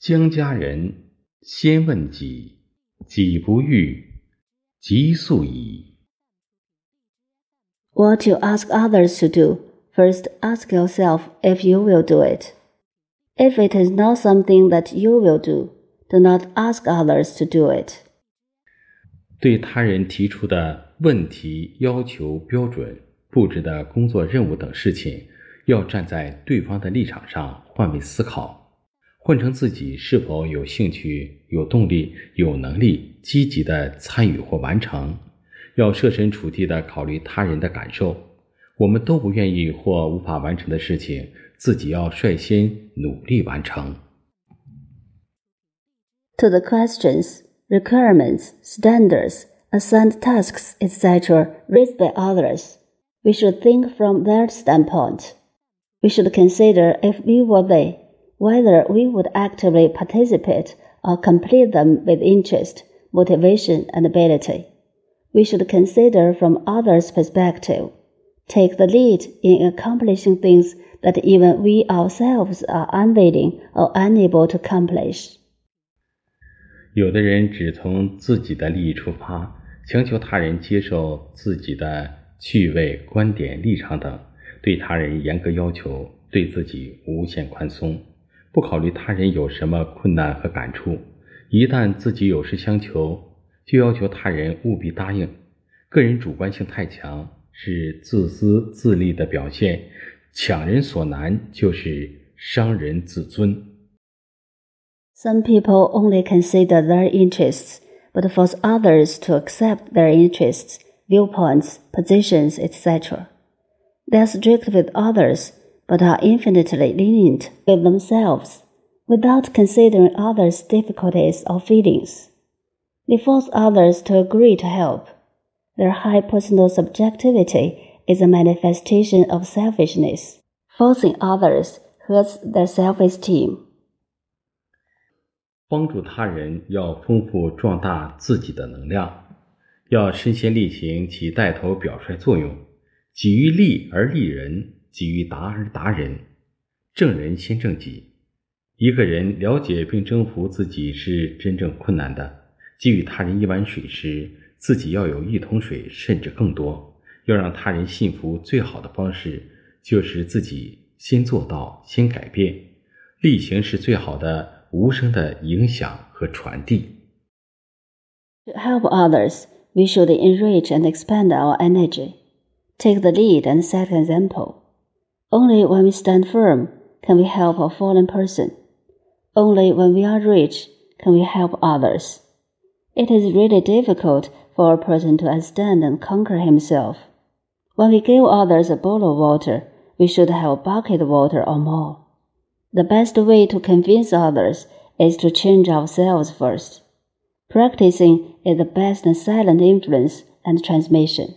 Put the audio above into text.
将家人先问己，己不欲，即速矣。What you ask others to do, first ask yourself if you will do it. If it is not something that you will do, do not ask others to do it. 对他人提出的问题、要求、标准、布置的工作任务等事情，要站在对方的立场上换位思考，换成自己是否有兴趣、有动力、有能力积极的参与或完成。要设身处地的考虑他人的感受。我们都不愿意或无法完成的事情，自己要率先努力完成。To the questions, requirements, standards, assigned tasks, etc., raised by others, we should think from their standpoint. We should consider if we were they, whether we would actively participate or complete them with interest, motivation, and ability. We should consider from others' perspective, take the lead in accomplishing things that even we ourselves are unwilling or unable to accomplish. 有的人只从自己的利益出发，强求他人接受自己的趣味、观点、立场等，对他人严格要求，对自己无限宽松， 不考虑他人有什么困难和感触。一旦自己有事相求，就要求他人务必答应。个人主观性太强，是自私自利的表现。强人所难，就是伤人自尊。Some people only consider their interests, but force others to accept their interests, viewpoints, positions, etc. They are strict with others, but are infinitely lenient with themselves, without considering others' difficulties or feelings. They force others to agree to help. Their high personal subjectivity is a manifestation of selfishness. Forcing others hurts their self-esteem. 帮助他人要丰富壮大自己的能量，要身先力行起带头表率作用，己欲立而立人， 给予达而达人，正人先正己。一个人了解并征服自己是真正困难的。给予他人一碗水时，自己要有一桶水，甚至更多。要让他人信服，最好的方式就是自己先做到，先改变。力行是最好的无声的影响和传递。To help others, we should enrich and expand our energy. Take the lead and set an example. Only when we stand firm can we help a fallen person. Only when we are rich can we help others. It is really difficult for a person to understand and conquer himself. When we give others a bowl of water, we should have a bucket of water or more. The best way to convince others is to change ourselves first. Practicing is the best silent influence and transmission.